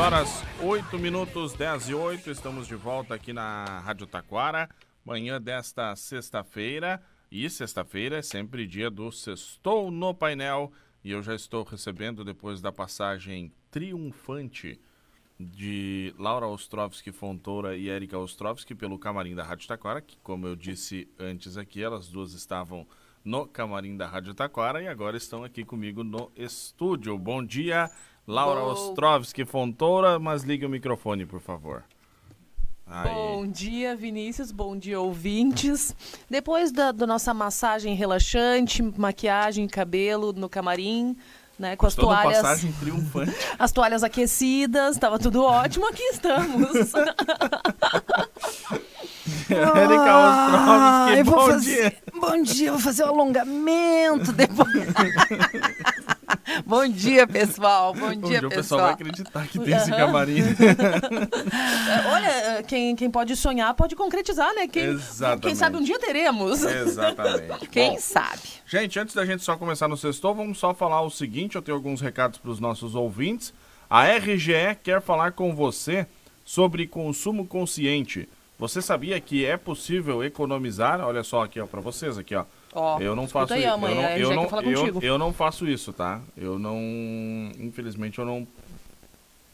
horas 8 minutos 10 e 8, estamos de volta aqui na Rádio Taquara, manhã desta sexta-feira. E sexta-feira é sempre dia do Sextou no Painel. E eu já estou recebendo, depois da passagem triunfante de Laura Ostrovski Fontoura e Erika Ostrovski pelo camarim da Rádio Taquara, que, como eu disse antes aqui, elas duas estavam no camarim da Rádio Taquara e agora estão aqui comigo no estúdio. Bom dia, Laura Bom... Ostrovski Fontoura, mas ligue o microfone, por favor. Aí. Bom dia, Vinícius. Bom dia, ouvintes. Depois da, da nossa massagem relaxante, maquiagem, cabelo no camarim, né, com as Toda toalhas. Passagem triunfante. As toalhas aquecidas, estava tudo ótimo. Aqui estamos. Erika Ostrovski, bom fazer, dia. Bom dia, vou fazer o um alongamento depois. Bom dia, pessoal. Bom dia, dia pessoal. o pessoal vai acreditar que tem uhum. esse camarim. Olha, quem, quem pode sonhar pode concretizar, né? Quem, Exatamente. Quem sabe um dia teremos. Exatamente. quem Bom, sabe. Gente, antes da gente só começar no sexto, vamos só falar o seguinte, eu tenho alguns recados para os nossos ouvintes. A RGE quer falar com você sobre consumo consciente. Você sabia que é possível economizar? Olha só aqui, ó, para vocês aqui, ó. Ó, eu não faço aí, isso. eu não, eu, não, eu, eu não faço isso, tá? Eu não, infelizmente, eu não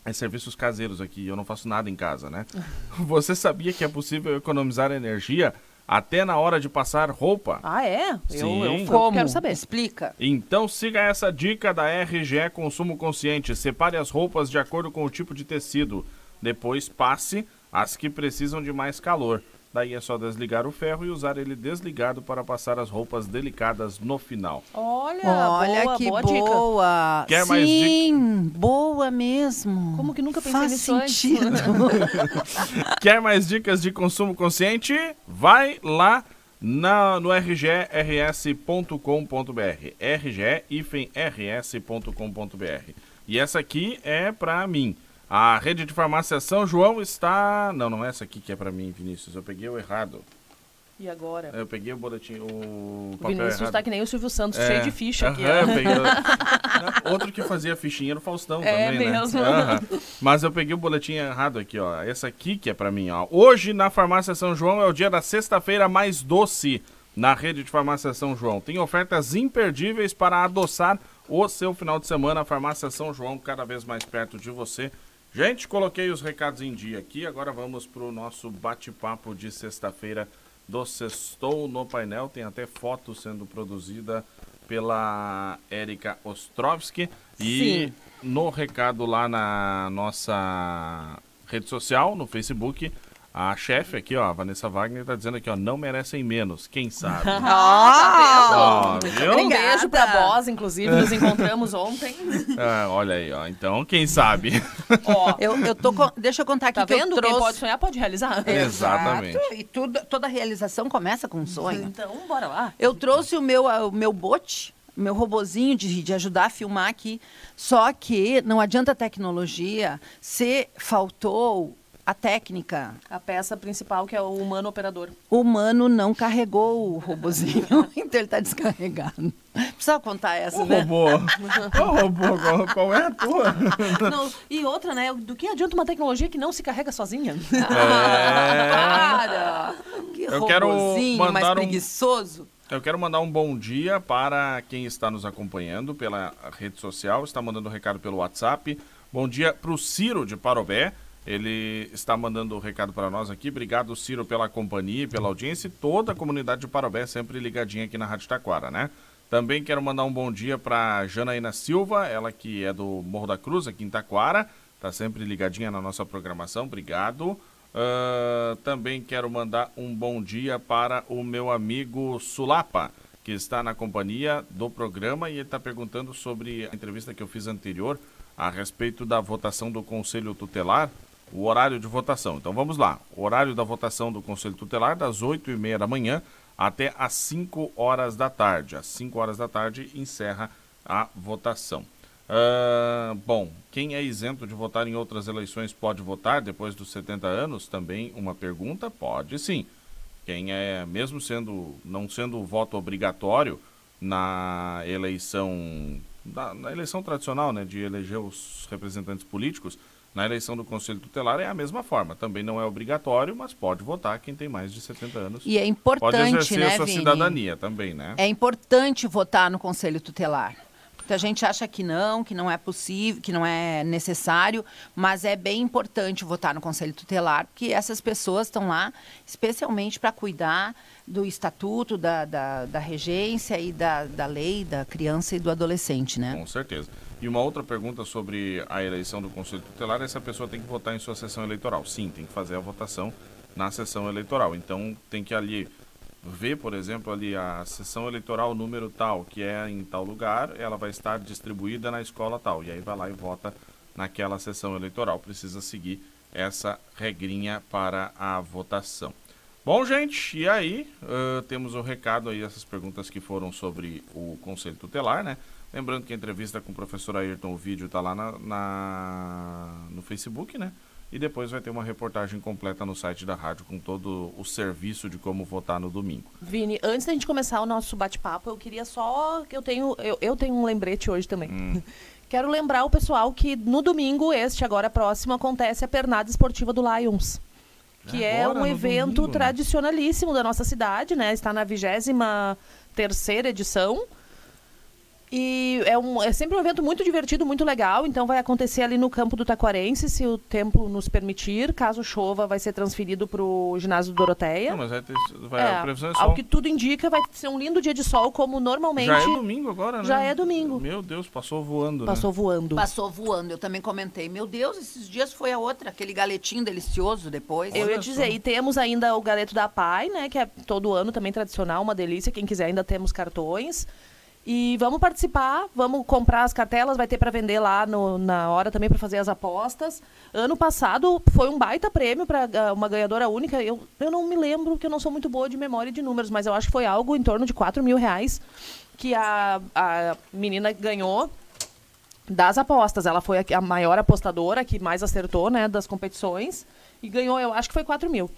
é serviços caseiros aqui, eu não faço nada em casa, né? Você sabia que é possível economizar energia até na hora de passar roupa? Ah, é? Sim. Eu, eu Como? quero saber. Explica. Então siga essa dica da RGE Consumo Consciente. Separe as roupas de acordo com o tipo de tecido. Depois passe as que precisam de mais calor. Daí é só desligar o ferro e usar ele desligado para passar as roupas delicadas no final. Olha, Olha boa, que boa. boa. Quer Sim, mais Sim, boa mesmo. Como que nunca pensei Faz nisso sentido. Quer mais dicas de consumo consciente? Vai lá na, no rgrs.com.br. rge-rs.com.br. E essa aqui é para mim. A rede de farmácia São João está. Não, não é essa aqui que é para mim, Vinícius. Eu peguei o errado. E agora? Eu peguei o boletim, o, o Vinícius está que nem o Silvio Santos, é, cheio de ficha aqui. Uh peguei, outro que fazia fichinha era o Faustão é também, mesmo. né? Mas eu peguei o boletim errado aqui, ó. Essa aqui que é para mim, ó. Hoje na farmácia São João é o dia da sexta-feira mais doce na rede de farmácia São João. Tem ofertas imperdíveis para adoçar o seu final de semana. A farmácia São João cada vez mais perto de você. Gente, coloquei os recados em dia aqui. Agora vamos para o nosso bate-papo de sexta-feira do Sextou no painel. Tem até foto sendo produzida pela Érica Ostrovski. E Sim. no recado lá na nossa rede social, no Facebook, a chefe aqui, ó, a Vanessa Wagner, tá dizendo aqui, ó, não merecem menos, quem sabe? Ah, tá Um beijo pra Boss, inclusive, nos encontramos ontem. É, olha aí, ó, então, quem sabe? Ó, eu, eu tô, deixa eu contar aqui tá que vendo? eu trouxe... Quem pode sonhar pode realizar. Exatamente. Exato. E tudo, toda realização começa com um sonho. Então, bora lá. Eu trouxe o meu, o meu bote, meu robozinho de, de ajudar a filmar aqui, só que não adianta a tecnologia se faltou a técnica. A peça principal, que é o humano operador. O humano não carregou o robozinho, então ele está descarregado. Precisa contar essa, o né? Robô. o robô, qual, qual, é a tua? Não, e outra, né? Do que adianta uma tecnologia que não se carrega sozinha? É... Para! Que Eu robozinho quero mais preguiçoso. Um... Eu quero mandar um bom dia para quem está nos acompanhando pela rede social, está mandando um recado pelo WhatsApp. Bom dia para o Ciro de Parobé. Ele está mandando o um recado para nós aqui. Obrigado, Ciro, pela companhia e pela audiência. E toda a comunidade de Parobé sempre ligadinha aqui na Rádio Taquara, né? Também quero mandar um bom dia para Janaína Silva, ela que é do Morro da Cruz, aqui em Taquara. Está sempre ligadinha na nossa programação. Obrigado. Uh, também quero mandar um bom dia para o meu amigo Sulapa, que está na companhia do programa e ele está perguntando sobre a entrevista que eu fiz anterior a respeito da votação do Conselho Tutelar o horário de votação. Então vamos lá. O horário da votação do Conselho Tutelar das 8 e meia da manhã até às 5 horas da tarde. Às 5 horas da tarde encerra a votação. Uh, bom, quem é isento de votar em outras eleições pode votar depois dos 70 anos? Também uma pergunta? Pode sim. Quem é, mesmo sendo não sendo voto obrigatório na eleição da, na eleição tradicional, né, de eleger os representantes políticos, na eleição do Conselho Tutelar é a mesma forma. Também não é obrigatório, mas pode votar quem tem mais de 70 anos. E é importante, pode exercer né, a sua Vini? cidadania também, né? É importante votar no Conselho Tutelar. Muita gente acha que não, que não é possível, que não é necessário, mas é bem importante votar no Conselho Tutelar, porque essas pessoas estão lá especialmente para cuidar do estatuto, da, da, da regência e da, da lei da criança e do adolescente, né? Com certeza. E uma outra pergunta sobre a eleição do Conselho Tutelar, essa pessoa tem que votar em sua sessão eleitoral. Sim, tem que fazer a votação na sessão eleitoral. Então tem que ali ver, por exemplo, ali a sessão eleitoral número tal, que é em tal lugar, ela vai estar distribuída na escola tal. E aí vai lá e vota naquela sessão eleitoral. Precisa seguir essa regrinha para a votação. Bom, gente, e aí uh, temos o recado aí, essas perguntas que foram sobre o Conselho Tutelar, né? Lembrando que a entrevista com o professor Ayrton, o vídeo está lá na, na, no Facebook, né? E depois vai ter uma reportagem completa no site da rádio com todo o serviço de como votar no domingo. Vini, antes da gente começar o nosso bate-papo, eu queria só que eu tenho eu, eu tenho um lembrete hoje também. Hum. Quero lembrar o pessoal que no domingo este agora próximo acontece a pernada esportiva do Lions que é agora, é um evento domingo, tradicionalíssimo da nossa cidade, né? Está na vigésima terceira edição. E é, um, é sempre um evento muito divertido, muito legal. Então vai acontecer ali no campo do Taquarense, se o tempo nos permitir. Caso chova, vai ser transferido para o ginásio do Doroteia. Não, mas vai ter, vai, é, a previsão é sol. Ao que tudo indica, vai ser um lindo dia de sol, como normalmente. Já é domingo agora, né? Já é domingo. Meu Deus, passou voando. Né? Passou né? voando. Passou voando. Eu também comentei. Meu Deus, esses dias foi a outra, aquele galetinho delicioso depois. Eu ia dizer, e temos ainda o galeto da Pai, né? Que é todo ano também tradicional, uma delícia. Quem quiser, ainda temos cartões. E vamos participar, vamos comprar as cartelas, vai ter para vender lá no, na hora também para fazer as apostas. Ano passado foi um baita prêmio para uh, uma ganhadora única. Eu, eu não me lembro, porque eu não sou muito boa de memória de números, mas eu acho que foi algo em torno de 4 mil reais que a, a menina ganhou das apostas. Ela foi a, a maior apostadora, que mais acertou né, das competições. E ganhou, eu acho que foi 4 mil.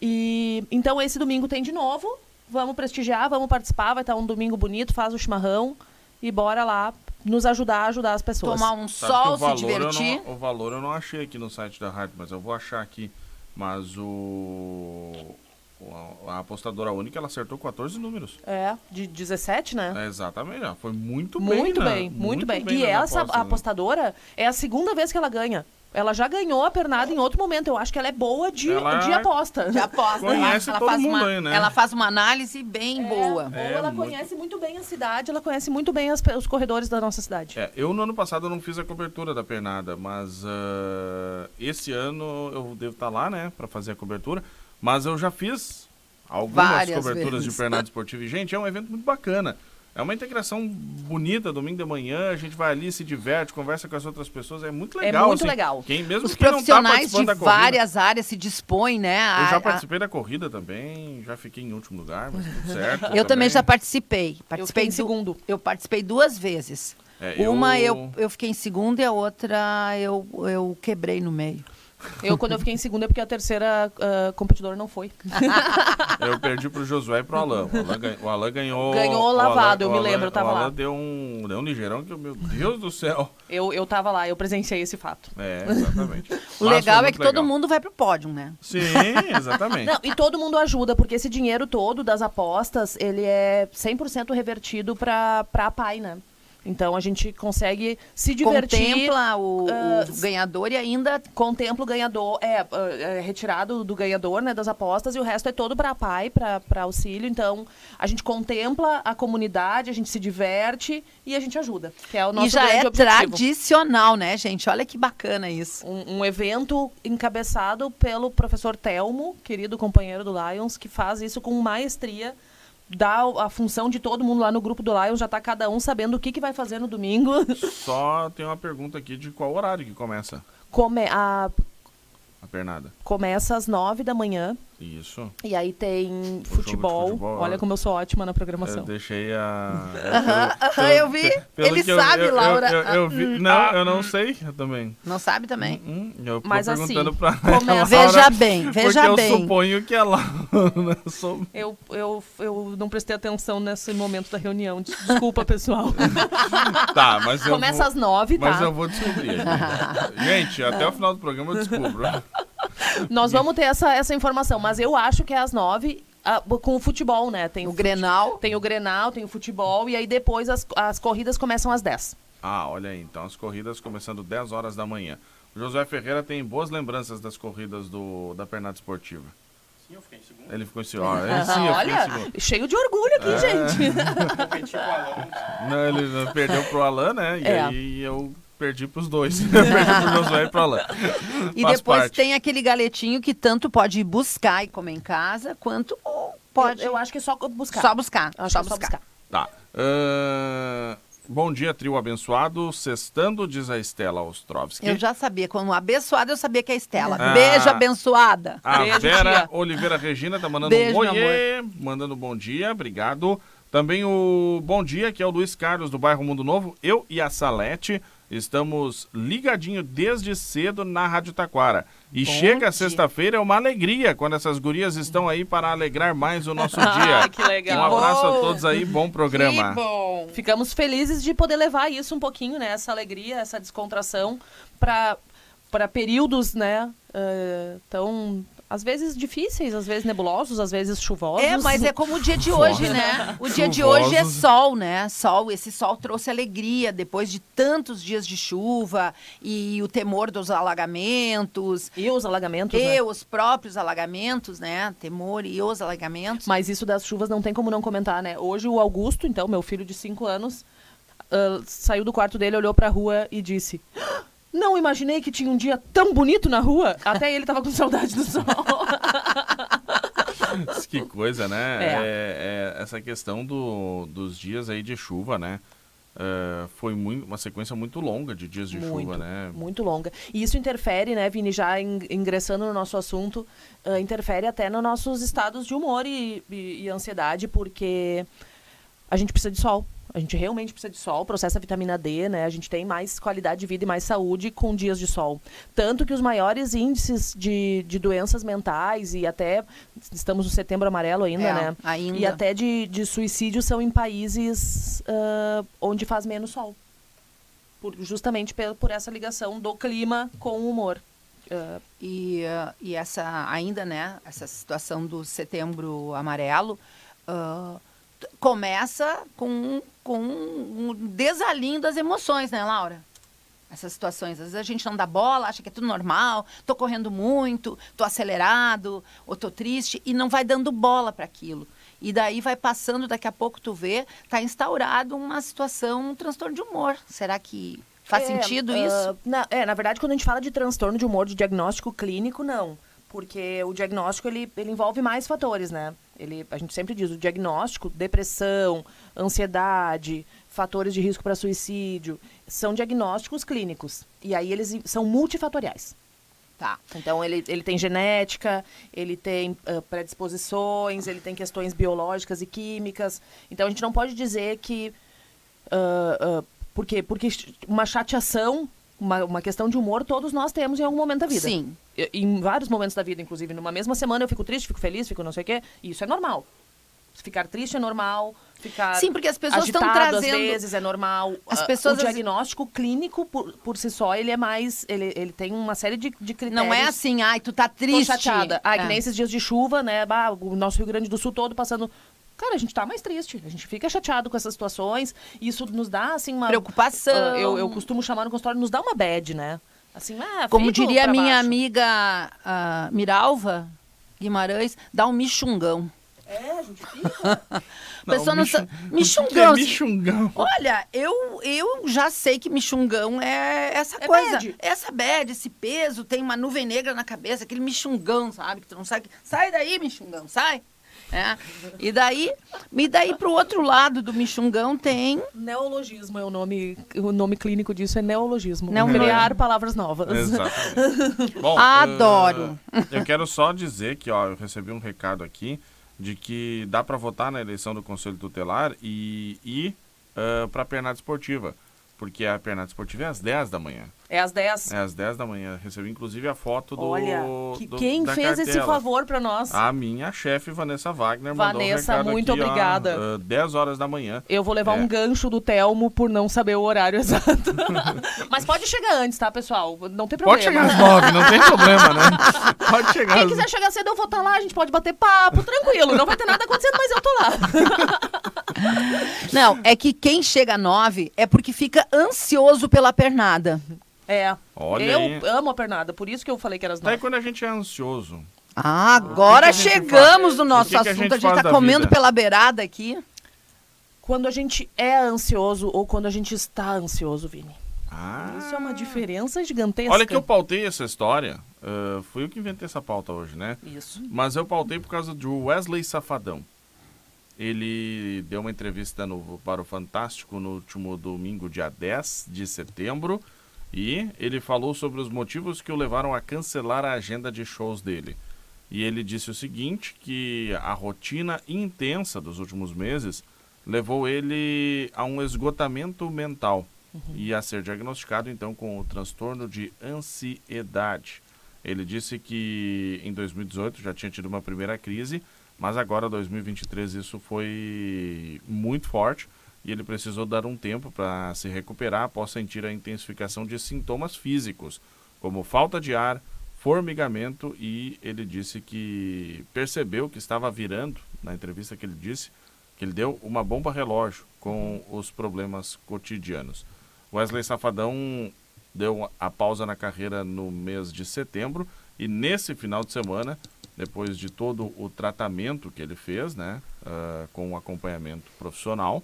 E, então esse domingo tem de novo vamos prestigiar, vamos participar, vai estar um domingo bonito, faz o chimarrão e bora lá nos ajudar a ajudar as pessoas. Tomar um sol, se divertir. Não, o valor eu não achei aqui no site da rádio, mas eu vou achar aqui. Mas o a apostadora única ela acertou 14 números. É, de 17, né? É, exatamente, foi muito bem. Muito né? bem, muito, muito bem. bem. E essa aposta, né? apostadora né? é a segunda vez que ela ganha. Ela já ganhou a pernada em outro momento. Eu acho que ela é boa de, ela de aposta. De aposta. Conhece ela, todo faz mundo uma, aí, né? Ela faz uma análise bem é, boa. É, ela muito... conhece muito bem a cidade, ela conhece muito bem as, os corredores da nossa cidade. É, eu no ano passado não fiz a cobertura da pernada, mas uh, esse ano eu devo estar lá, né, para fazer a cobertura. Mas eu já fiz algumas Várias coberturas vezes. de pernada esportiva. E, gente, é um evento muito bacana. É uma integração bonita, domingo de manhã, a gente vai ali, se diverte, conversa com as outras pessoas, é muito é legal. É muito assim, legal. Quem, mesmo Os quem profissionais não tá de várias áreas se dispõem, né? A, eu já participei a... da corrida também, já fiquei em último lugar, mas tudo certo. eu também. também já participei. Participei eu em segundo. Eu participei duas vezes. É, Uma eu... eu... Eu, fiquei em segundo e a outra eu, eu quebrei no meio. Eu, quando eu fiquei em segunda, é porque a terceira uh, competidora não foi. eu perdi pro Josué e pro Alan. O Alan, ganhou. O Alan ganhou, ganhou lavado, Alan, eu me lembro, eu tava lá. O Alan lá. deu um, deu um ligeirão que, meu Deus do céu. Eu, eu tava lá, eu presenciei esse fato. É, exatamente. o legal é que legal. todo mundo vai pro pódio, né? Sim, exatamente. Não, e todo mundo ajuda, porque esse dinheiro todo das apostas, ele é 100% revertido pra, pra PAI, né? Então a gente consegue se divertir. Contempla o, uh, o ganhador e ainda. Contempla o ganhador, é, é, retirado do ganhador né, das apostas e o resto é todo para pai, para auxílio. Então a gente contempla a comunidade, a gente se diverte e a gente ajuda. Que é o nosso e já é objetivo. tradicional, né, gente? Olha que bacana isso. Um, um evento encabeçado pelo professor Telmo, querido companheiro do Lions, que faz isso com maestria dá a função de todo mundo lá no grupo do Lions, já tá cada um sabendo o que, que vai fazer no domingo. Só tem uma pergunta aqui de qual horário que começa? Come, a, a pernada. Começa às nove da manhã Isso. E aí tem futebol. futebol, Olha é. como eu sou ótima na Eu programação. deixei a. Aham, pelo- aham, eu vi. pelo Ele eu- sabe, eu- eu- Laura. Eu, eu vi- Hum, não, ah, eu não sei eu também. Não sabe também? Hum, eu tô Mas assim, perguntando pra começa- Veja bem, veja porque bem. eu suponho que ela. sou- Eu, eu, eu não prestei atenção nesse momento da reunião. Des- Desculpa, pessoal. Tá, mas eu. Começa vou... às nove, tá? Mas eu vou descobrir. Gente, até o final do programa eu descubro. Nós vamos ter essa, essa informação, mas eu acho que é às nove ah, com o futebol, né? Tem O fute- Grenal. Tem o Grenal, tem o futebol, e aí depois as, as corridas começam às 10. Ah, olha aí, então as corridas começando 10 horas da manhã. O Josué Ferreira tem boas lembranças das corridas do, da Pernada Esportiva. Sim, eu fiquei em segundo. Ele ficou em segundo. Sim, eu fiquei em Olha, cheio de orgulho aqui, gente. Competi com o Alan. Não, ele perdeu pro Alan, né? E É. aí eu perdi pros dois. perdi pro Josué e pro Alan. E Faz depois parte. tem aquele galetinho que tanto pode ir buscar e comer em casa, quanto pode Eu, eu acho que é só buscar. só buscar. Só é só buscar. buscar. Tá. Ahn, bom dia, trio abençoado. Sextando, diz a Estela Ostrovski. Eu já sabia. Quando abençoada, eu sabia que é a Estela. Ah. Beijo, abençoada. A Beijo, Vera tia. Oliveira Regina tá mandando Beijo, um oiê, mandando bom dia, obrigado. Também o bom dia, que é o Luiz Carlos do bairro Mundo Novo. Eu e a Salete estamos ligadinho desde cedo na Rádio Taquara. E Bom chega sexta-feira, é uma alegria quando essas gurias estão aí para alegrar mais o nosso dia. que legal. Um abraço a bom. todos aí, bom programa. Que bom. Ficamos felizes de poder levar isso um pouquinho, né? Essa alegria, essa descontração para para períodos, né? eh, tão às vezes difíceis, às vezes nebulosos, às vezes chuvosos. É, mas é como o dia de hoje, né? O dia de hoje é sol, né? Sol, esse sol trouxe alegria depois de tantos dias de chuva e o temor dos alagamentos. e os alagamentos, né? E os próprios alagamentos, né? Temor e os alagamentos. Mas isso das chuvas não tem como não comentar, né? Hoje o Augusto, então, meu filho de 5 anos, ah, saiu do quarto dele, olhou pra rua e disse: "Ah, Não imaginei que tinha um dia tão bonito na rua. Até ele tava com saudade do sol. Que coisa, né? É. É, é, essa questão do, dos dias aí de chuva, né? É, foi muito, uma sequência muito longa de dias de muito, chuva, né? muito longa. E isso interfere, né, Vini, já in- ingressando no nosso assunto, ah, interfere até nos nossos estados de humor e, e- e ansiedade, porque a gente precisa de sol. A gente realmente precisa de sol, processa vitamina D, né? A gente tem mais qualidade de vida e mais saúde com dias de sol. Tanto que os maiores índices de, de doenças mentais e até estamos no setembro amarelo ainda, É, né? ainda. E até de, de suicídio são em países ah, onde faz menos sol. Por- justamente pe- por essa ligação do clima com o humor. Ah, E, ah, e essa ainda, né, essa situação do setembro amarelo t- começa com, com um desalinho das emoções, né, Laura? Essas situações. Às vezes a gente não dá bola, acha que é tudo normal, tô correndo muito, tô acelerado, ou tô triste, e não vai dando bola para aquilo. E daí vai passando, daqui a pouco tu vê, tá instaurado uma situação, um transtorno de humor. Será que faz É, sentido ah, isso? na, é, na verdade, quando a gente fala de transtorno de humor, de diagnóstico clínico, não. Porque o diagnóstico, ele, ele envolve mais fatores, né? Ele, a gente sempre diz, o diagnóstico, depressão, ansiedade, fatores de risco para suicídio, são diagnósticos clínicos. E aí eles são multifatoriais. Tá. Então, ele, ele tem genética, ele tem ah, predisposições, ele tem questões biológicas e químicas. Então, a gente não pode dizer que. por quê? Porque ch- uma chateação, uma, uma questão de humor, todos nós temos em algum momento da vida. Sim. Em vários momentos da vida, inclusive. Numa mesma semana eu fico triste, fico feliz, fico não sei o quê. E isso é normal. Ficar triste é normal, ficar Sim, porque as pessoas estão trazendo. às vezes é normal. As Ah, pessoas, o diagnóstico clínico, por, por si só, ele é mais... Ele, ele tem uma série de, de critérios. Não é assim, ai, tu tá Tô triste. chateada. Ah, que É. nem esses dias de chuva, né? Bah, o nosso Rio Grande do Sul todo passando... Cara, a gente tá mais triste. A gente fica chateado com essas situações. E isso nos dá, assim, uma... Preocupação. Ah, eu, eu costumo chamar no consultório, nos dá uma bad, né? Assim, ah, Como diria minha baixo. amiga ah, Miralva Guimarães, dá um michungão. É, a gente fica... A pessoa não que Michungão. É michungão. Olha, eu, eu já sei que michungão é essa É coisa. bad. Essa bad, esse peso, tem uma nuvem negra na cabeça, aquele michungão, sabe? Que tu não sabe. Sai daí, michungão, sai. É. E daí, e daí pro outro lado do Michungão tem Neologismo é o nome, o nome clínico disso é neologismo. Não, Criar palavras novas. Exatamente. Bom, Adoro. eh, eu quero só dizer que, ó, eu recebi um recado aqui de que dá para votar na eleição do Conselho Tutelar e ir para a pernada esportiva. Porque a pernada esportiva é às 10 da manhã. É às 10. É às 10 da manhã. Recebi inclusive a foto do. Olha, que- do- quem fez esse cartela. favor pra nós? A minha chefe, Vanessa Wagner, mandou um Vanessa, muito aqui, ó, obrigada. ah, 10 horas da manhã. Eu vou levar É. um gancho do Telmo por não saber o horário exato. Mas pode chegar antes, tá, pessoal? Não tem problema. Pode chegar às 9, não tem problema, né? Pode chegar Quem às quiser chegar cedo, eu vou estar lá, a gente pode bater papo, tranquilo. Não vai ter nada acontecendo, mas eu tô lá. Não, é que quem chega a nove é porque fica ansioso pela pernada. É. Olha eu aí. amo a pernada, por isso que eu falei que era as Daí nove. quando a gente é ansioso, Ah, agora que gente chegamos faz? no nosso que que a assunto. gente a gente tá comendo vida? pela beirada aqui. Quando a gente é ansioso ou quando a gente está ansioso, Vini. Ah. Isso é uma diferença gigantesca. Olha que eu pautei essa história. ah, fui eu que inventei essa pauta hoje, né? Isso. Mas eu pautei por causa do Wesley Safadão. Ele deu uma entrevista no, para o Fantástico no último domingo, dia 10 de setembro. E ele falou sobre os motivos que o levaram a cancelar a agenda de shows dele. E ele disse o seguinte, que a rotina intensa dos últimos meses levou ele a um esgotamento mental e a ser diagnosticado então com o transtorno de ansiedade. Ele disse que em 2018 já tinha tido uma primeira crise, mas agora 2023 isso foi muito forte e ele precisou dar um tempo para se recuperar após sentir a intensificação de sintomas físicos, como falta de ar, formigamento e ele disse que percebeu que estava virando, na entrevista que ele disse, que ele deu uma bomba relógio com os problemas cotidianos. Wesley Safadão deu a pausa na carreira no mês de setembro e nesse final de semana, depois de todo o tratamento que ele fez, né, ah, com o acompanhamento profissional,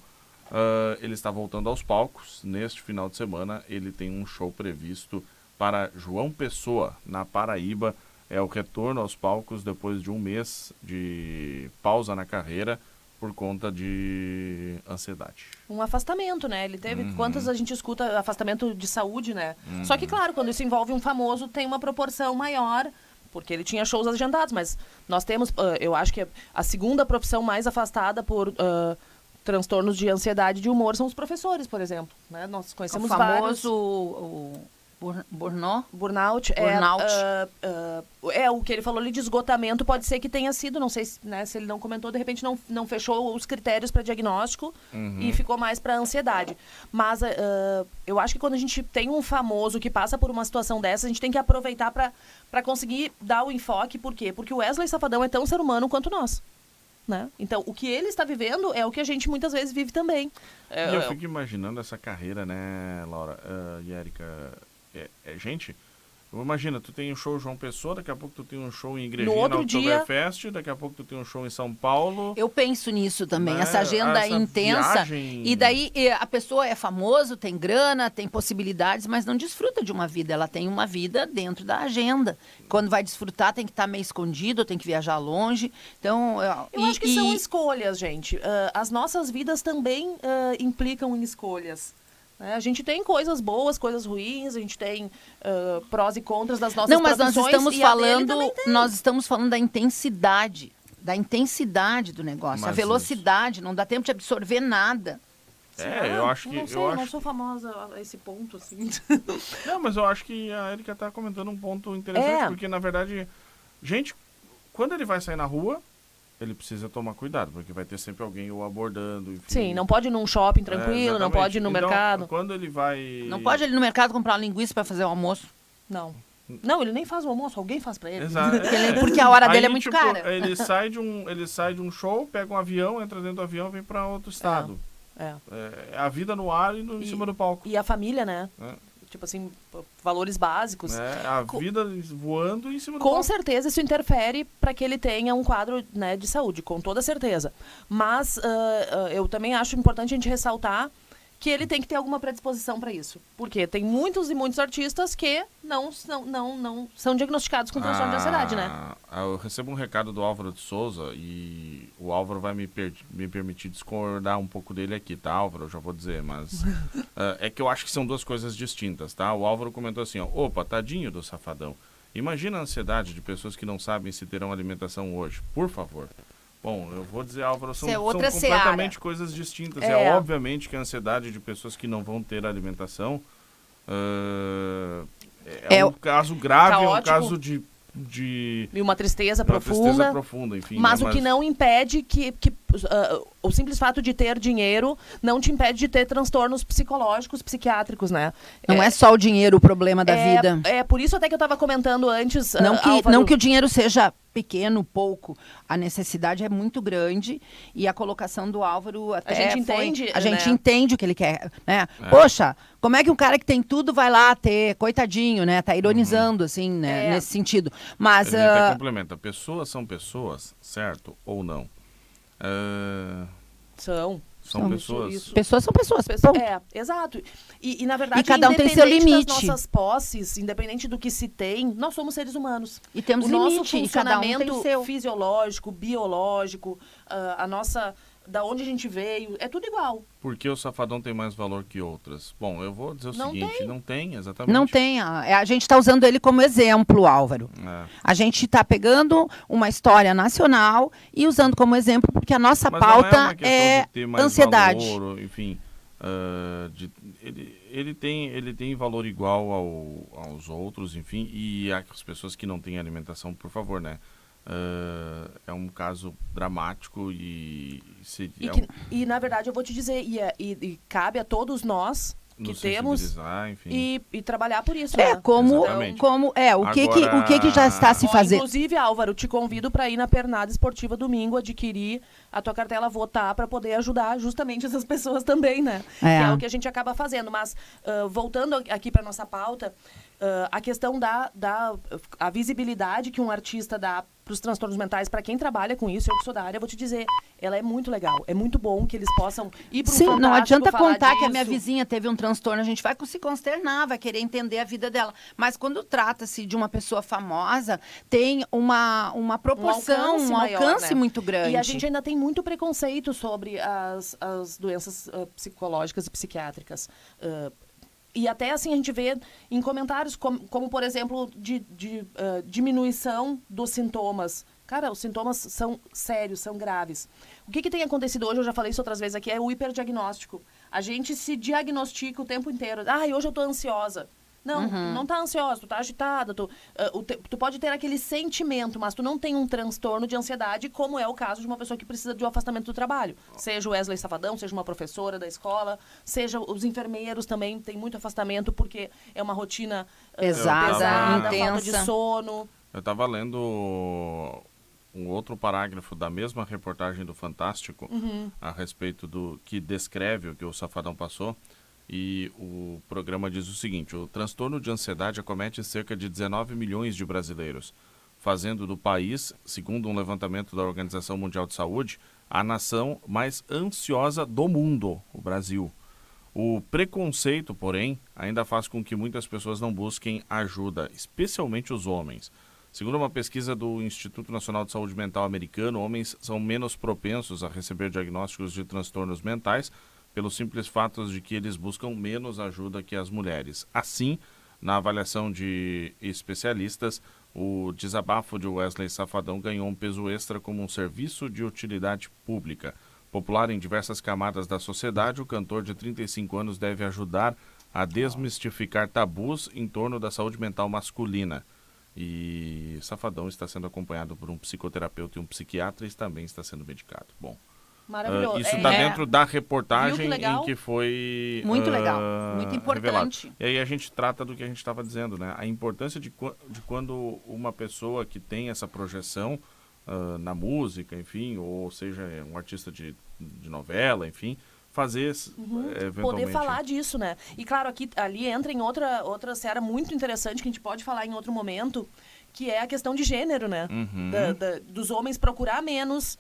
ah, ele está voltando aos palcos. Neste final de semana, ele tem um show previsto para João Pessoa, na Paraíba. É o retorno aos palcos depois de um mês de pausa na carreira por conta de ansiedade. Um afastamento, né? Ele teve. Uhum. Quantas a gente escuta afastamento de saúde, né? Só que, claro, quando isso envolve um famoso, tem uma proporção maior. Porque ele tinha shows agendados, mas nós temos, ah, eu acho que a segunda profissão mais afastada por ah, transtornos de ansiedade e de humor são os professores, por exemplo. Né? Nós O conhecemos vários. famoso o, Bur- Burnout. Burnout, Burnout. É, ah, ah, é o que ele falou ali de esgotamento pode ser que tenha sido, não sei se, né, se ele não comentou, de repente não, não fechou os critérios para diagnóstico e ficou mais para ansiedade. Mas ah, eu acho que quando a gente tem um famoso que passa por uma situação dessa, a gente tem que aproveitar para conseguir dar o enfoque, por quê? Porque o Wesley Safadão é tão ser humano quanto nós. Né? Então, o que ele está vivendo é o que a gente muitas vezes vive também. É, E eu é, fico imaginando essa carreira, né, Laura e Érica? É, é, gente, imagina, tu tem um show João Pessoa, daqui a pouco tu tem um show em Igrejinha No outro dia- Oktoberfest, daqui a pouco tu tem um show em São Paulo. Eu penso nisso também, Né? essa agenda Essa intensa. viagem- E daí a pessoa é famoso, tem grana, tem possibilidades, mas não desfruta de uma vida. Ela tem uma vida dentro da agenda. Quando vai desfrutar, tem que estar meio escondido, tem que viajar longe. Então, Eu e- acho que e- são escolhas, gente. Ah, as nossas vidas também ah, implicam em escolhas. Né? A gente tem coisas boas, coisas ruins, a gente tem ah, prós e contras das nossas Não, mas nós estamos a falando, nós estamos falando da intensidade, da intensidade do negócio, a Mas velocidade, não dá tempo de absorver nada. É, eu acho que. Não sei, eu eu acho... não sou famosa a esse ponto, assim. Não, mas eu acho que a Erika tá comentando um ponto interessante, É. porque na verdade, gente, quando ele vai sair na rua, ele precisa tomar cuidado, porque vai ter sempre alguém o abordando. Enfim. Sim, não pode ir num shopping É, tranquilo, não exatamente. pode ir no Então, mercado. Quando ele vai. Não pode ele ir no mercado comprar uma linguiça para fazer o almoço. Não. Não, ele nem faz o almoço, alguém faz pra ele. Exato. Porque, ele- porque a hora dele é Aí, muito tipo, cara. Ele sai, de um, ele sai de um show, pega um avião, entra dentro do avião e vem pra outro estado. É. É, a vida no ar e no, em E- cima do palco. E a família, né? É. Tipo assim, valores básicos. É, a Co- vida voando em cima do Com palco. certeza isso interfere para que ele tenha um quadro né, de saúde, com toda certeza. Mas ah, ah, eu também acho importante a gente ressaltar que ele tem que ter alguma predisposição para isso. Porque tem muitos e muitos artistas que não, não, não, não são diagnosticados com transtorno de ansiedade, né? Ah, Eu recebo um recado do Álvaro de Souza e o Álvaro vai me, per- me permitir discordar um pouco dele aqui, tá, Álvaro? Eu já vou dizer, mas ah, é que eu acho que são duas coisas distintas, tá? O Álvaro comentou assim, ó, opa, tadinho do safadão. Imagina a ansiedade de pessoas que não sabem se terão alimentação hoje, por favor. Bom, eu vou dizer, Álvaro, são, é são seara. completamente coisas distintas. É. É. obviamente que a ansiedade de pessoas que não vão ter alimentação ah, é, É um o- caso grave, é um Caótico. caso de, de E uma tristeza uma profunda. tristeza profunda, enfim. mas né? o que não impede que, que ah, o simples fato de ter dinheiro não te impede de ter transtornos psicológicos, psiquiátricos, né? Não é, só o dinheiro o problema da é, vida. É por isso até que eu estava comentando antes. Não ah, que, Álvaro, não que o dinheiro seja pequeno, pouco. A necessidade é muito grande e a colocação do Álvaro até gente foi- entende, a gente né? entende o que ele quer, né? É. Poxa, como é que um cara que tem tudo vai lá ter, coitadinho, né? Tá ironizando assim, né, É. nesse sentido. Mas Ele até ah, complementa. Pessoas são pessoas, certo ou não? Ah, São. são São. pessoas. Isso. pessoas são pessoas. Pessoa- ponto. É, exato. E, e, na verdade, E cada um tem seu independente limite. das nossas posses, independente do que se tem, nós somos seres humanos. E temos o nosso limite, e cada um tem funcionamento o seu. fisiológico, biológico, ah, a nossa, da onde a gente veio, é tudo igual. Por que o safadão tem mais valor que outras? Bom, eu vou dizer o Não seguinte: não tem, exatamente. Não tem. A, é, a gente está usando ele como exemplo, Álvaro. É. A gente está pegando uma história nacional e usando como exemplo, porque a nossa Mas é pauta é, de ter mais ansiedade. valor, enfim, ah, de- ele, ele, tem, ele tem valor igual ao- aos outros, enfim, e as pessoas que não têm alimentação, por favor, né? Ah, é um caso dramático e, seria E, um- que- e, na verdade, eu vou te dizer, e, é- e- e cabe a todos nós que nos temos e, e trabalhar por isso. É, né? como, Exatamente. como é, o que, que, o que, que já está se fazendo? Inclusive, Álvaro, te convido para ir na Pernada Esportiva domingo, adquirir a tua cartela votar para poder ajudar justamente essas pessoas também, né? É. Que é o que a gente acaba fazendo. Mas, ah, voltando aqui para nossa pauta, ah, a questão da, da a visibilidade que um artista dá para os transtornos mentais, para quem trabalha com isso, eu que sou da área, vou te dizer, ela é muito legal. É muito bom que eles possam ir para um Sim, não adianta contar que a minha disso. vizinha teve um transtorno, a gente vai se consternar, vai querer entender a vida dela. Mas quando trata-se de uma pessoa famosa, tem uma, uma proporção, um alcance, maior, né? muito grande. E a gente ainda tem muito preconceito sobre as, as doenças ah, psicológicas e psiquiátricas. Ah, e até assim a gente vê em comentários, como, como, por exemplo, de, de, ah, diminuição dos sintomas. Cara, os sintomas são sérios, são graves. O que, que tem acontecido hoje, eu já falei isso outras vezes aqui, é o hiperdiagnóstico. A gente se diagnostica o tempo inteiro. Ah, hoje eu tô ansiosa. Não, Uhum. não tá ansiosa, tu tá agitada, tu, o te- tu pode ter aquele sentimento, mas tu não tem um transtorno de ansiedade, como é o caso de uma pessoa que precisa de um afastamento do trabalho. Seja o Wesley Safadão, seja uma professora da escola, seja os enfermeiros também têm muito afastamento porque é uma rotina ah, Pesada, pesada, falta intensa. de sono. Eu estava lendo um outro parágrafo da mesma reportagem do Fantástico a respeito do que descreve o que o Safadão passou. E o programa diz o seguinte: o transtorno de ansiedade acomete cerca de 19 milhões de brasileiros, fazendo do país, segundo um levantamento da Organização Mundial de Saúde, a nação mais ansiosa do mundo, o Brasil. O preconceito, porém, ainda faz com que muitas pessoas não busquem ajuda, especialmente os homens. Segundo uma pesquisa do Instituto Nacional de Saúde Mental americano, homens são menos propensos a receber diagnósticos de transtornos mentais pelo simples fato de que eles buscam menos ajuda que as mulheres. Assim, na avaliação de especialistas, o desabafo de Wesley Safadão ganhou um peso extra como um serviço de utilidade pública. Popular em diversas camadas da sociedade, o cantor de 35 anos deve ajudar a desmistificar tabus em torno da saúde mental masculina. E Safadão está sendo acompanhado por um psicoterapeuta e um psiquiatra e também está sendo medicado. Bom, Maravilhoso. ah, isso É- está é- dentro da reportagem que em que foi Muito ah, legal, muito importante. revelado. E aí a gente trata do que a gente estava dizendo, né? A importância de, de quando uma pessoa que tem essa projeção ah, na música, enfim, ou seja, é um artista de, de novela, enfim, fazer esse- eh. Uhum. poder falar disso, né? E claro, aqui ali entra em outra outra seara muito interessante que a gente pode falar em outro momento, que é a questão de gênero, né? Uhum. Da- da- dos homens procurar menos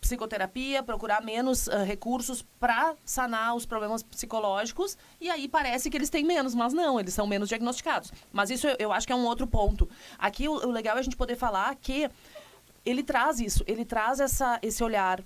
psicoterapia, procurar menos ah, recursos para sanar os problemas psicológicos e aí parece que eles têm menos, mas não, eles são menos diagnosticados. Mas isso eu, eu acho que é um outro ponto. Aqui o, o legal é a gente poder falar que ele traz isso, ele traz essa, esse olhar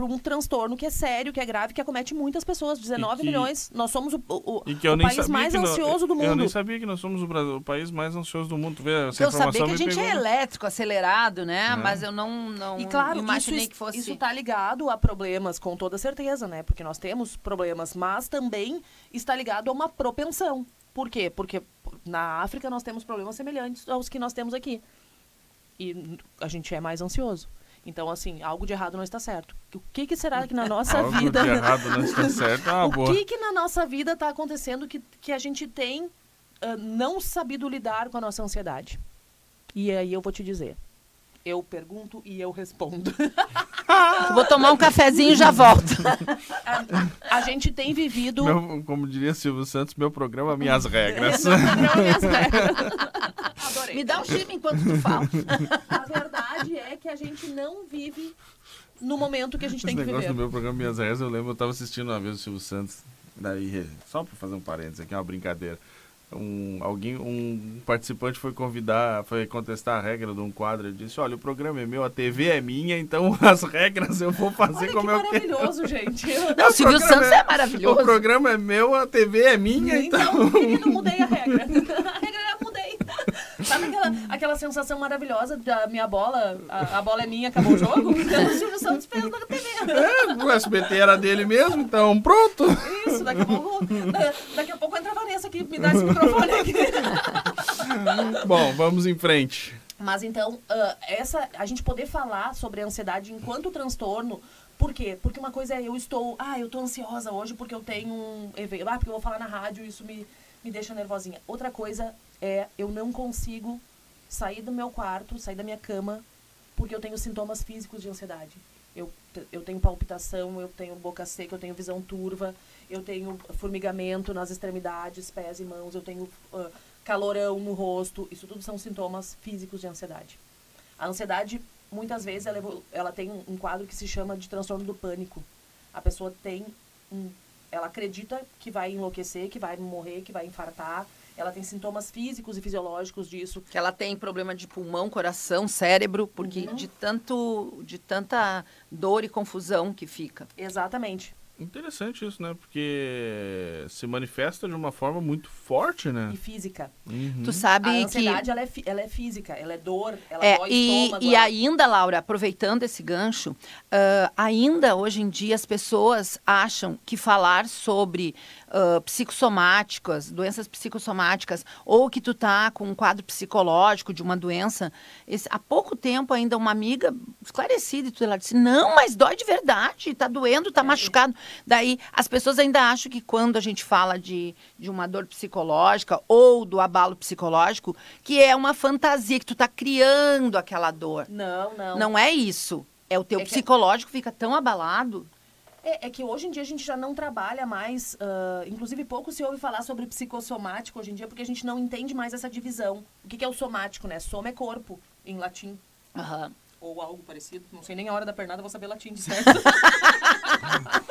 para um transtorno que é sério, que é grave, que acomete muitas pessoas. 19 que- milhões. Nós somos o, o- que eu o nem país sabia mais ansioso do Eu nem mundo. sabia que nós somos o, Brasil- o país mais ansioso do mundo. Tu Vê, essa Eu sabia que a gente pegou. é elétrico, acelerado, né? É. Mas eu não, não E claro, imaginei isso, que fosse. isso tá ligado a problemas, com toda certeza, né? Porque nós temos problemas, mas também está ligado a uma propensão. Por quê? Porque na África nós temos problemas semelhantes aos que nós temos aqui. E a gente é mais ansioso. Então, assim, algo de errado não está certo. O que, que será que na nossa Algo vida. de errado não está certo. Ah, o boa. que, que na nossa vida está acontecendo que, que a gente tem ah, não sabido lidar com a nossa ansiedade? E aí eu vou te dizer. Eu pergunto e eu respondo. Eu vou tomar um cafezinho e já volto. A, a gente tem vivido. Meu- como diria Silvio Santos, meu programa, minhas regras. Não, minhas regras. Adorei. Me dá um chip enquanto tu fala. A verdade que a gente não vive no momento que a gente Esse tem que negócio viver. do meu programa Minhas Regras, eu lembro, eu tava assistindo uma vez o Silvio Santos, daí, só pra fazer um parênteses aqui, uma brincadeira. Um, alguém, um participante foi convidar, foi contestar a regra de um quadro e disse, olha, o programa é meu, a TV é minha, então as regras eu vou fazer Olha que como eu quero. maravilhoso, gente. Não, o Silvio programa Santos é- é maravilhoso. O programa é meu, a TV é minha, então... Então, querido, mudei a regra. A regra eu mudei. Sabe aquela, aquela sensação maravilhosa da minha bola, a, a bola é minha, acabou o jogo? Então, o Silvio Santos fez na TV. É, o SBT era dele mesmo, então pronto. Isso, daqui a pouco, da- daqui a pouco entra a Vanessa aqui, me dá esse microfone aqui. Bom, vamos em frente. Mas então, ah, essa, a gente poder falar sobre a ansiedade enquanto transtorno, por quê? Porque uma coisa é eu estou, ah, eu estou ansiosa hoje porque eu tenho um evento, ah, porque eu vou falar na rádio e isso me, me deixa nervosinha. Outra coisa é eu não consigo sair do meu quarto, sair da minha cama, porque eu tenho sintomas físicos de ansiedade. Eu, eu tenho palpitação, eu tenho boca seca, eu tenho visão turva, eu tenho formigamento nas extremidades, pés e mãos, eu tenho ah, calorão no rosto. Isso tudo são sintomas físicos de ansiedade. A ansiedade, muitas vezes, ela, ela tem um quadro que se chama de transtorno do pânico. A pessoa tem um, ela acredita que vai enlouquecer, que vai morrer, que vai infartar. Ela tem sintomas físicos e fisiológicos disso. Que ela tem problema de pulmão, coração, cérebro, porque Uhum. de tanto, de tanta dor e confusão que fica. Exatamente. Interessante isso, né? Porque se manifesta de uma forma muito forte, né? E física. Uhum. Tu sabe a que ansiedade, ela, é, fi- ela é física. Ela é dor, ela É, dói e, estômago. e ela- ainda, Laura, aproveitando esse gancho, ah, ainda hoje em dia as pessoas acham que falar sobre ah, psicossomáticas, doenças psicossomáticas, ou que tu tá com um quadro psicológico de uma doença, esse- há pouco tempo ainda uma amiga esclarecida e tudo, ela disse, não, mas dói de verdade, tá doendo, tá machucado. Daí as pessoas ainda acham que quando a gente fala de, de uma dor psicológica ou do abalo psicológico, que é uma fantasia, que tu tá criando aquela dor. Não, não. Não é isso. É o teu É que- psicológico fica tão abalado. É, é que hoje em dia a gente já não trabalha mais, ah, inclusive pouco se ouve falar sobre psicossomático hoje em dia, porque a gente não entende mais essa divisão. O que, que é o somático, né? Soma é corpo, em latim, ou algo parecido. Não sei nem a hora da pernada, vou saber latim de certo.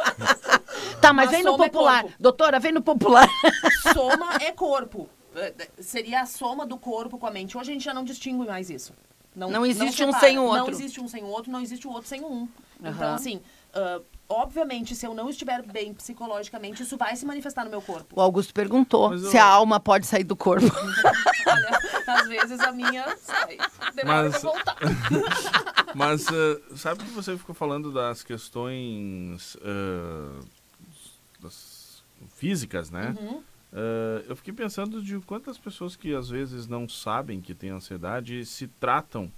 Tá, mas Mas vem no é popular. corpo. Doutora, vem no popular. Soma é corpo. É, é, Seria a soma do corpo com a mente. Hoje a gente já não distingue mais isso. Não existe um separa. sem o outro. Não existe um sem o outro, não existe o outro sem o um. Então, Aham. assim, ah, obviamente, se eu não estiver bem psicologicamente, isso vai se manifestar no meu corpo. O Augusto perguntou eu- se a alma pode sair do corpo. Olha, às vezes a minha sai. Demora Mas- pra voltar. Mas eh, sabe que você ficou falando das questões eh, das físicas, né? Uhum. Eh, eu fiquei pensando de quantas pessoas que às vezes não sabem que têm ansiedade se tratam.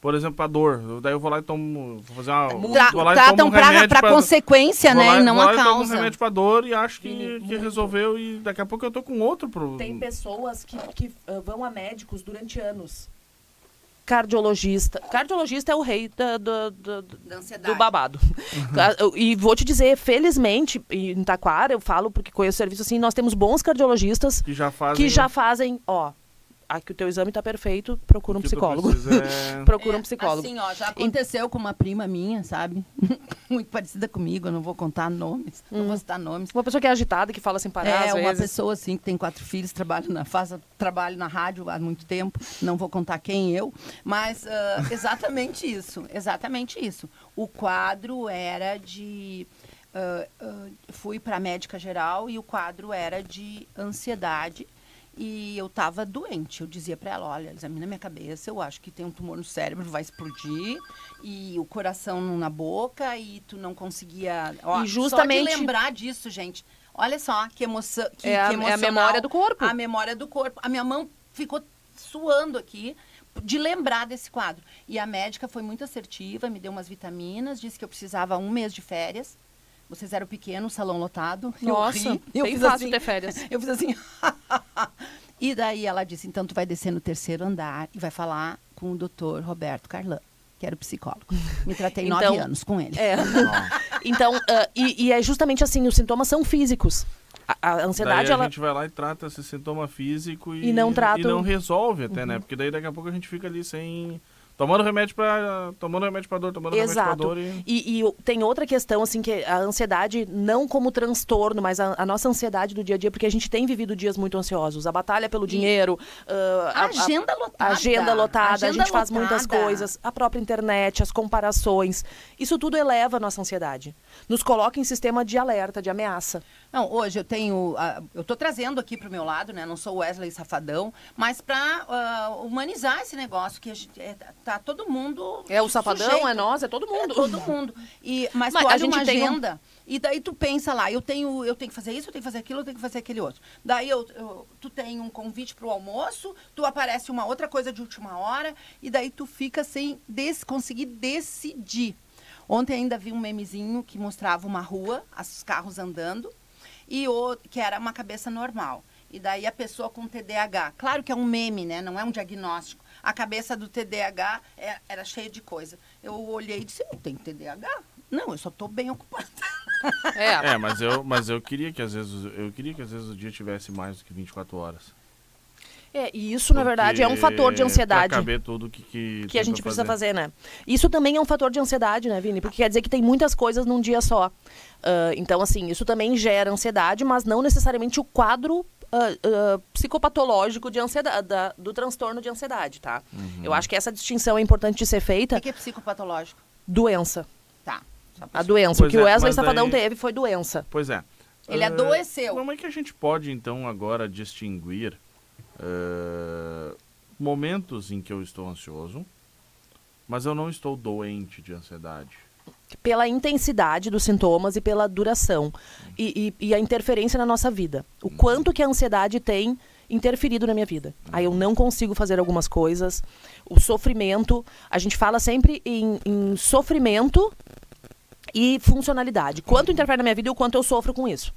Por exemplo, a dor. Eu- Daí eu vou lá e tomo. Vou fazer uma. Tra- vou lá e tomo tratam um pra, remédio pra pra- consequência, vou né? lá- e não vou lá a e tomo um causa. remédio pra dor e acho que, Sim, que resolveu e daqui a pouco eu tô com outro problema. Tem pessoas que, que ah, vão a médicos durante anos. Cardiologista. Cardiologista é o rei da- do, do, do- Da ansiedade. do babado. e vou te dizer, felizmente, em Taquara eu falo porque conheço o serviço assim, nós temos bons cardiologistas Que já fazem. que já fazem, ó, ah, que o teu exame tá perfeito, procura um psicólogo. precisa é- procura um É, psicólogo. Assim, ó, já aconteceu com uma prima minha, sabe? Muito parecida comigo, eu não vou contar nomes, não vou citar nomes. Uma pessoa que é agitada, que fala sem parar, É, às uma vezes. pessoa assim que tem quatro filhos, trabalha na, faz trabalho na rádio há muito tempo, não vou contar quem eu, mas ah, exatamente isso, exatamente isso. O quadro era de ah, ah, fui para a médica geral e o quadro era de ansiedade e eu estava doente. Eu dizia para ela, olha, examina minha cabeça, eu acho que tem um tumor no cérebro, vai explodir e o coração na boca e tu não conseguia. Ó, E justamente- Só de lembrar disso, gente. Olha só que emoção. Que, É a- que é a memória do corpo. A memória do corpo. A minha mão ficou suando aqui de lembrar desse quadro. E a médica foi muito assertiva, me deu umas vitaminas, disse que eu precisava um mês de férias. Vocês eram pequenos, salão lotado. Eu Nossa, ri, eu bem fiz fácil assim, ter férias. Eu fiz assim. e daí ela disse: então tu vai descer no terceiro andar e vai falar com o doutor Roberto Carlan, que era o psicólogo. Me tratei nove Então, anos com ele. É. então, ah, e, e é justamente assim, os sintomas são físicos. A, a Daí ansiedade, a ela. gente vai lá e trata esse sintoma físico e, E não trata e não resolve até, né? Porque daí daqui a pouco a gente fica ali sem. Tomando remédio pra. Tomando remédio pra dor, tomando remédio pra Exato. dor e. E, e tem outra questão, assim, que a ansiedade, não como transtorno, mas a, a nossa ansiedade do dia a dia, porque a gente tem vivido dias muito ansiosos. A batalha pelo dinheiro, ah, A agenda a lotada. agenda lotada, a Agenda gente faz muitas lotada. coisas, a própria internet, as comparações. Isso tudo eleva a nossa ansiedade. Nos coloca em sistema de alerta, de ameaça. Não, hoje eu tenho. ah, eu estou trazendo aqui para o meu lado, né? Não sou Wesley Safadão, mas para humanizar esse negócio, que a gente, é, tá todo mundo. É o safadão, sujeito. é nós, é todo mundo. É todo mundo. E, mas, Mas tu a olha gente uma tem um- agenda e daí tu pensa lá, eu tenho, eu tenho que fazer isso, eu tenho que fazer aquilo, eu tenho que fazer aquele outro. Daí eu, eu- tu tem um convite para o almoço, tu aparece uma outra coisa de última hora e daí tu fica sem des, conseguir decidir. Ontem ainda vi um memezinho que mostrava uma rua, os carros andando, e o, que era uma cabeça normal. E daí a pessoa com TDAH. Claro que é um meme, né? Não é um diagnóstico. A cabeça do TDAH é- era cheia de coisa. Eu olhei e disse, eu tenho TDAH? Não, eu só estou bem ocupada. É, É, mas eu, mas eu queria que às vezes. Eu queria que às vezes o dia tivesse mais do que 24 horas. é, e isso, na verdade, é um Porque fator de ansiedade. Pra caber tudo que, que, que a tem gente precisa fazer, né? Isso também é um fator de ansiedade, né, Vini? Porque quer dizer que tem muitas coisas num dia só. Ah, então, assim, isso também gera ansiedade, mas não necessariamente o quadro ah, psicopatológico de ansiedade, da- do transtorno de ansiedade, tá? Uhum. Eu acho que essa distinção é importante de ser O feita. que que é psicopatológico? Doença. Tá. A doença. Pois o que o é, Wesley mas Safadão daí- teve foi doença. Pois é. Ele Ah, adoeceu. Como é que a gente pode, então, agora distinguir ah, momentos em que eu estou ansioso, mas eu não estou doente de ansiedade? Pela intensidade dos sintomas e pela duração e, e- e a interferência na nossa vida. O quanto que a ansiedade tem interferido na minha vida. Aí eu não consigo fazer algumas coisas. O sofrimento, a gente fala sempre em, em sofrimento e funcionalidade. Quanto interfere na minha vida e o quanto eu sofro com isso.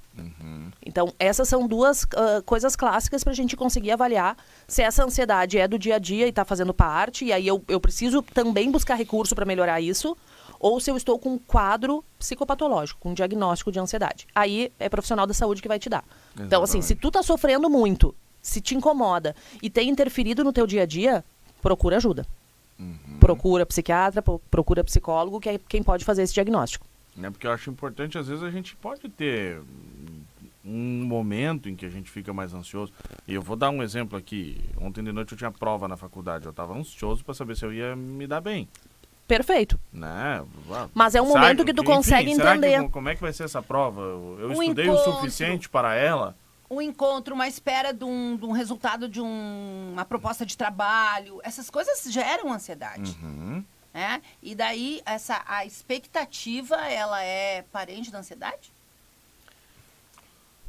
Então, essas são duas ah, coisas clássicas para a gente conseguir avaliar se essa ansiedade é do dia a dia e está fazendo parte, e aí eu, eu preciso também buscar recurso para melhorar isso, ou se eu estou com um quadro psicopatológico, com um diagnóstico de ansiedade. Aí é profissional da saúde que vai te dar. Então, assim, se tu tá sofrendo muito, se te incomoda e tem interferido no teu dia a dia, procura ajuda. Procura psiquiatra, pro- procura psicólogo, que é quem pode fazer esse diagnóstico. Né? Porque eu acho importante, às vezes a gente pode ter um momento em que a gente fica mais ansioso. E eu vou dar um exemplo aqui. Ontem de noite eu tinha prova na faculdade. Eu estava ansioso para saber se eu ia me dar bem. Perfeito. Né? Mas é um sabe? momento que tu Enfim, consegue será entender. Que, como é que vai ser essa prova? Eu, Um estudei o encontro. suficiente para ela? Um encontro, uma espera de um, de um resultado de um- uma proposta de trabalho. Essas coisas geram ansiedade. Uhum. Né? E daí, essa, a expectativa, ela é parente da ansiedade?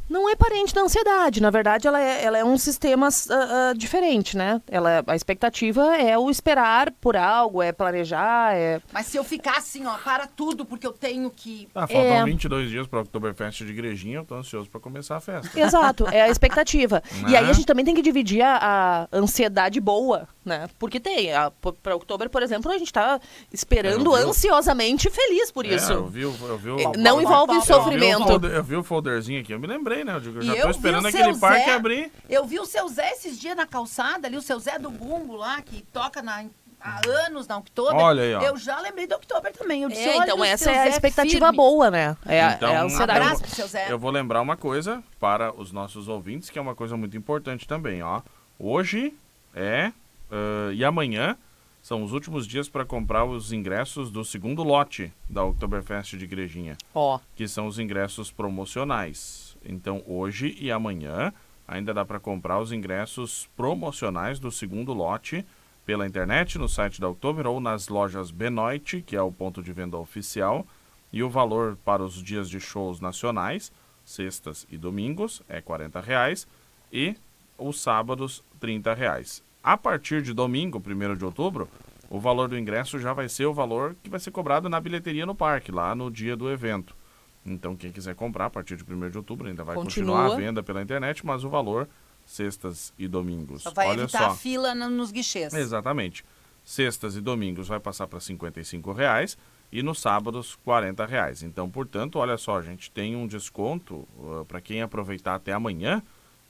Não é parente da ansiedade. Na verdade, ela é, ela é um sistema ah, ah, diferente, né? Ela, a expectativa é o esperar por algo, é planejar, é. Mas se eu ficar assim, ó, para tudo, porque eu tenho que. Ah, faltam É. 22 dias para o Oktoberfest de igrejinha. Eu tô ansioso para começar a festa. Exato, é a expectativa. E Né? aí a gente também tem que dividir a, a ansiedade boa né? Porque tem. a- p- Pra outubro, por exemplo, a gente tá esperando É, ansiosamente feliz por É, isso. eu vi, eu vi o- Não envolve eu vi o sofrimento. folder- Eu vi o folderzinho aqui, eu me lembrei, né? Eu digo, eu já vi esperando aquele seu parque Zé. abrir. Eu vi o seu Zé esses dias na calçada ali, o seu Zé do Bumbo lá, que toca na- há anos na Oktober. Olha aí, ó. Eu já lembrei do Oktober também. Eu disse, É, então essa é a Zé expectativa firme. boa, né? É, Então, é a um ansiedade. abraço pro seu Zé. Eu vou lembrar uma coisa para os nossos ouvintes, que é uma coisa muito importante também, ó. Hoje é ah, e amanhã são os últimos dias para comprar os ingressos do segundo lote da Oktoberfest de Igrejinha, Ó, que são os ingressos promocionais. Então, hoje e amanhã ainda dá para comprar os ingressos promocionais do segundo lote pela internet, no site da Oktober ou nas lojas Benoit, que é o ponto de venda oficial. E o valor para os dias de shows nacionais, sextas e domingos, é 40 reais e os sábados 30 reais. A partir de domingo, 1 de outubro, o valor do ingresso já vai ser o valor que vai ser cobrado na bilheteria no parque, lá no dia do evento. Então, quem quiser comprar a partir de 1 de outubro ainda vai Continua. continuar a venda pela internet, mas o valor sextas e domingos. Só vai Olha evitar só. a fila no- nos guichês. Exatamente. Sextas e domingos vai passar para 55 reais e nos sábados 40 reais. Então, portanto, olha só, a gente tem um desconto para quem aproveitar até amanhã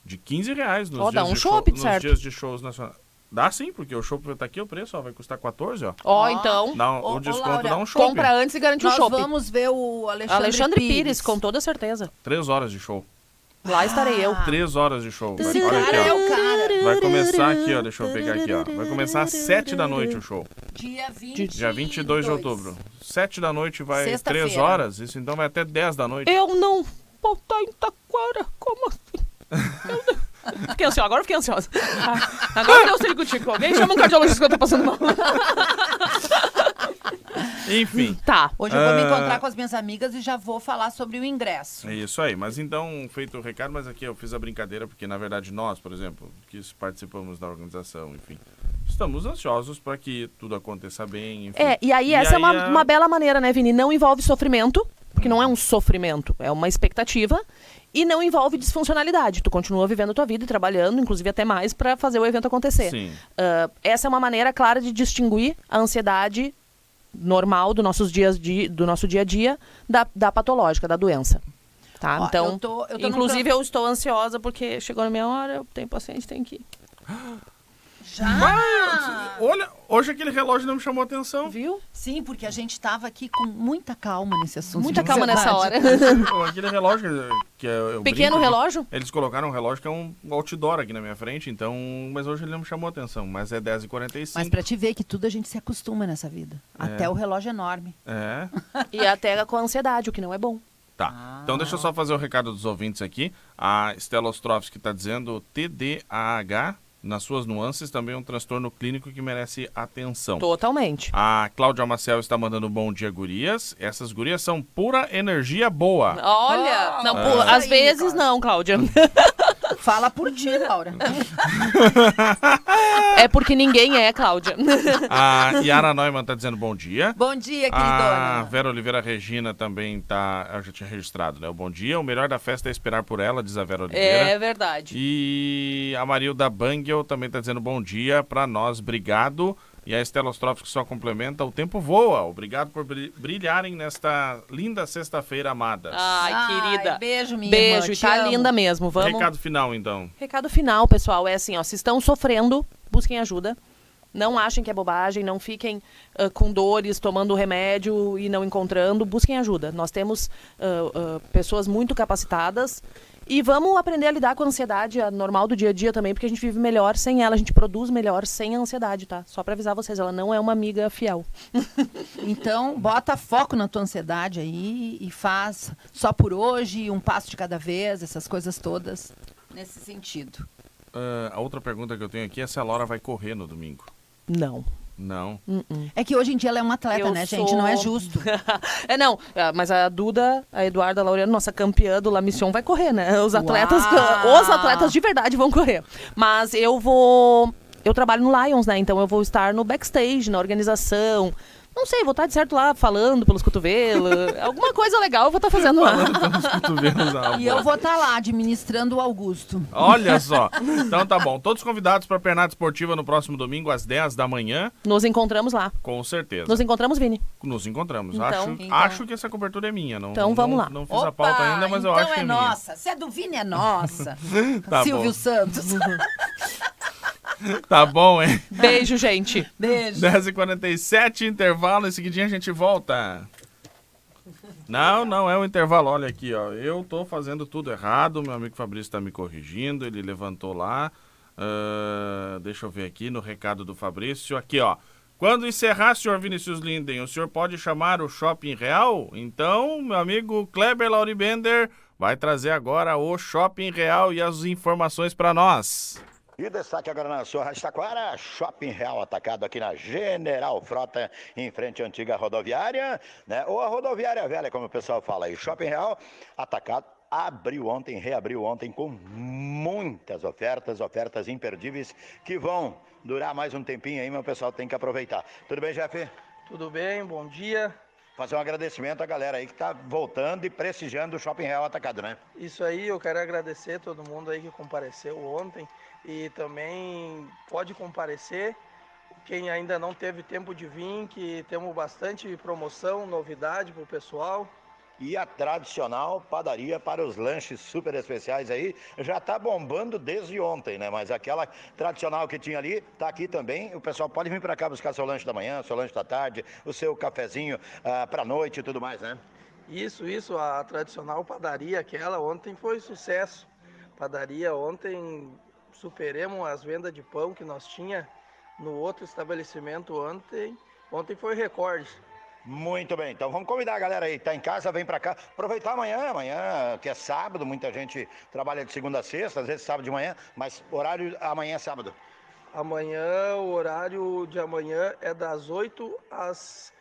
de 15 reais nos, dá dias, um de show- nos dias de shows nacionais. Dá sim, porque o show tá aqui o preço, ó, vai custar 14, ó. ó, Ó, então, Dá, um- o ô, desconto Laura, dá um show. compra antes e garante o Nós shopping. vamos ver o Alexandre, Alexandre Pires. Pires, com toda certeza. Três horas de show. Lá estarei eu. Três horas de show. Vai, olha aqui, é ó. o cara. Vai começar aqui, ó. Deixa eu pegar aqui, ó. Vai começar às 7 da noite o show. Dia 20 Dia 22 de outubro. 7 da noite vai. 3 horas, isso então vai até 10 da noite. Eu não vou estar em Taquara. Como assim? Eu não- Fiquei ansiosa, agora eu fiquei ansiosa. Ah, Agora deu sei contigo. Alguém chama um cardiologista que eu tô passando mal. Enfim, Tá. Hoje eu vou me Ah. encontrar com as minhas amigas e já vou falar sobre o ingresso. é isso aí. Mas então, feito o recado, mas aqui eu fiz a brincadeira, porque na verdade nós, por exemplo, que participamos da organização, enfim, estamos ansiosos para que tudo aconteça bem. Enfim. É, e aí essa é uma, a- uma bela maneira, né, Vini? Não envolve sofrimento, porque não é um sofrimento, é uma expectativa. E não envolve disfuncionalidade. Tu continua vivendo a tua vida e trabalhando, inclusive até mais, pra fazer o evento acontecer. Sim. Ah, essa é uma maneira clara de distinguir a ansiedade normal do, nossos dias de, do nosso dia a dia da, da patológica, da doença. Tá? Ó, então, eu tô- eu tô inclusive num eu estou ansiosa porque chegou na minha hora, eu tenho paciente, tenho que ir. Já? Olha, hoje aquele relógio não me chamou atenção. Viu? Sim, porque a gente estava aqui com muita calma nesse assunto. Muita calma nessa hora. aquele relógio que eu, eu Pequeno brinco, relógio? Eles colocaram um relógio que é um outdoor aqui na minha frente, então. Mas hoje ele não me chamou atenção. Mas é 10h45. Mas pra te ver que tudo a gente se acostuma nessa vida. Até o relógio enorme. É. E até com a ansiedade, o que não é bom. Tá. Então deixa eu só fazer o recado dos ouvintes aqui. A Stella Ostrovski está dizendo TDAH, nas suas nuances, também é um transtorno clínico que merece atenção. Totalmente. A Cláudia Maciel está mandando bom dia, gurias. Essas gurias são pura energia boa. Olha, não, Ah, pô, isso às vezes não, Cláudia. Fala por ti, Laura. É porque ninguém é, Cláudia. A Yara Neumann está dizendo bom dia. Bom dia, A queridona. Vera Oliveira Regina também tá. Eu já tinha registrado, né? O bom dia. O melhor da festa é esperar por ela, diz a Vera Oliveira. É verdade. E a Marilda Bangel também está dizendo bom dia para nós, obrigado. E a Estela Ostrovski só complementa, o tempo voa. Obrigado por bri- brilharem nesta linda sexta-feira amada. Ai, querida. Beijo, minha Beijo, irmã, e tá amo. linda mesmo. Vamos. Recado final, então. Recado final, pessoal, é assim, ó, se estão sofrendo, busquem ajuda. Não achem que é bobagem, não fiquem ah, com dores, tomando remédio e não encontrando, busquem ajuda. Nós temos ah, ah, pessoas muito capacitadas e vamos aprender a lidar com a ansiedade a normal do dia a dia também, porque a gente vive melhor sem ela, a gente produz melhor sem a ansiedade, tá? Só pra avisar vocês, ela não é uma amiga fiel. Então, bota foco na tua ansiedade aí e faz só por hoje, um passo de cada vez, essas coisas todas. Nesse sentido. Ah, a outra pergunta que eu tenho aqui é se a Laura vai correr no domingo. Não. Não. É que hoje em dia ela é uma atleta, Eu né, sou- gente? Não é justo. é, não, ah, mas a Duda, a Eduarda Laureano, nossa campeã do La Mission, vai correr, né? Os atletas, Uau! os atletas de verdade vão correr. Mas eu vou eu trabalho no Lions, né? Então eu vou estar no backstage, na organização. Não sei, vou estar de certo lá falando pelos cotovelos. Alguma coisa legal eu vou estar fazendo lá. Ah, E eu vou estar lá administrando o Augusto. Olha só. Então tá bom. Todos convidados para a Pernada Esportiva no próximo domingo às 10 da manhã, Nos encontramos lá. com certeza. Nos encontramos, Vini. Nos encontramos. Então- acho, Então- acho que essa cobertura é minha. Não, Então vamos não- lá. Não fiz a pauta ainda, mas eu então acho que é é minha. nossa. Se é do Vini, é nossa. Tá Silvio bom. Santos. Tá bom, hein? Beijo, gente. Beijo. 10h47, intervalo, em seguidinho a gente volta. Não, não é o intervalo. Olha aqui, ó. Eu tô fazendo tudo errado. Meu amigo Fabrício está me corrigindo. Ele levantou lá. Ah, deixa eu ver aqui no recado do Fabrício. Aqui, ó. Quando encerrar, senhor Vinícius Linden, o senhor pode chamar o Shopping Real? Então, meu amigo Kleber Lauribender vai trazer agora o Shopping Real e as informações para nós. E destaque agora na sua Rádio Taquara, Shopping Real atacado aqui na General Frota, em frente à antiga rodoviária, né? Ou a rodoviária velha, como o pessoal fala aí. Shopping Real atacado. Abriu ontem, reabriu ontem com muitas ofertas, ofertas imperdíveis que vão durar mais um tempinho aí, mas o pessoal tem que aproveitar. Tudo bem, Jeff? Tudo bem? Bom dia. Fazer um agradecimento à galera aí que tá voltando e prestigiando o Shopping Real atacado, né? Isso aí, eu quero agradecer todo mundo aí que compareceu ontem e também pode comparecer. Quem ainda não teve tempo de vir, que temos bastante promoção, novidade para o pessoal. E a tradicional padaria para os lanches super especiais aí já tá bombando desde ontem, né? Mas aquela tradicional que tinha ali tá aqui também. O pessoal pode vir para cá buscar seu lanche da manhã, seu lanche da tarde, o seu cafezinho ah, para noite e tudo mais, né? Isso, isso, a tradicional padaria, aquela ontem foi sucesso. Padaria ontem superemos as vendas de pão que nós tinha no outro estabelecimento ontem. Ontem foi recorde. Muito bem, então vamos convidar a galera aí, tá em casa, vem pra cá, aproveitar amanhã, amanhã que é sábado, muita gente trabalha de segunda a sexta, às vezes sábado de manhã, mas horário amanhã é sábado. Amanhã, o horário de amanhã é das 8 às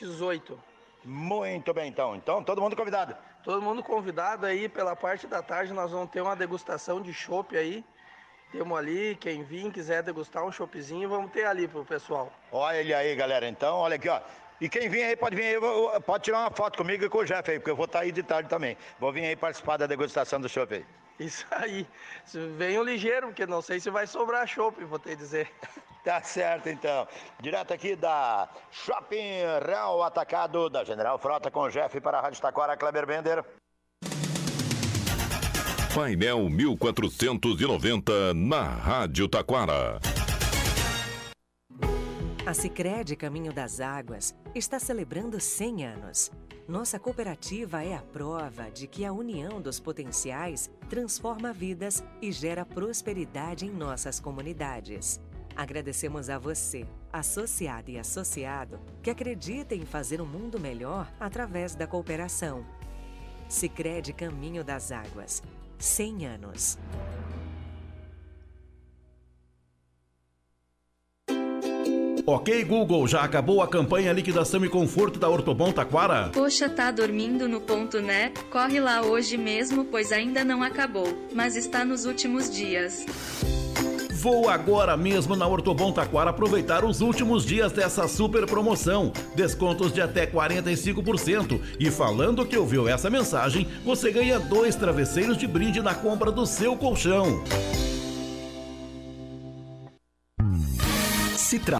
18. Muito bem, então, então todo mundo convidado. Todo mundo convidado aí pela parte da tarde, nós vamos ter uma degustação de chopp aí. Temos ali, quem vir quiser degustar um choppzinho, vamos ter ali pro pessoal. Olha ele aí, galera. Então, olha aqui, ó. E quem vir aí pode vir aí, pode tirar uma foto comigo e com o Jeff aí, porque eu vou estar aí de tarde também. Vou vir aí participar da degustação do chopp aí. Isso aí. Venham ligeiro, porque não sei se vai sobrar chopp, vou te dizer. Tá certo, então. Direto aqui da Shopping Real Atacado da General Frota com o Jeff para a Rádio Taquara, Kleber Bender. Painel 1490 na Rádio Taquara. A Sicredi Caminho das Águas está celebrando 100 anos. Nossa cooperativa é a prova de que a união dos potenciais transforma vidas e gera prosperidade em nossas comunidades. Agradecemos a você, associado e associado, que acredita em fazer um mundo melhor através da cooperação. Sicredi Caminho das Águas. 100 anos. Ok, Google, já acabou a campanha Liquidação e Conforto da Ortobon Taquara? Poxa, tá dormindo no ponto, né? Corre lá hoje mesmo, pois ainda não acabou, mas está nos últimos dias. Vou agora mesmo na Ortobon Taquara aproveitar os últimos dias dessa super promoção. Descontos de até 45%. E falando que ouviu essa mensagem, você ganha dois travesseiros de brinde na compra do seu colchão. Se tra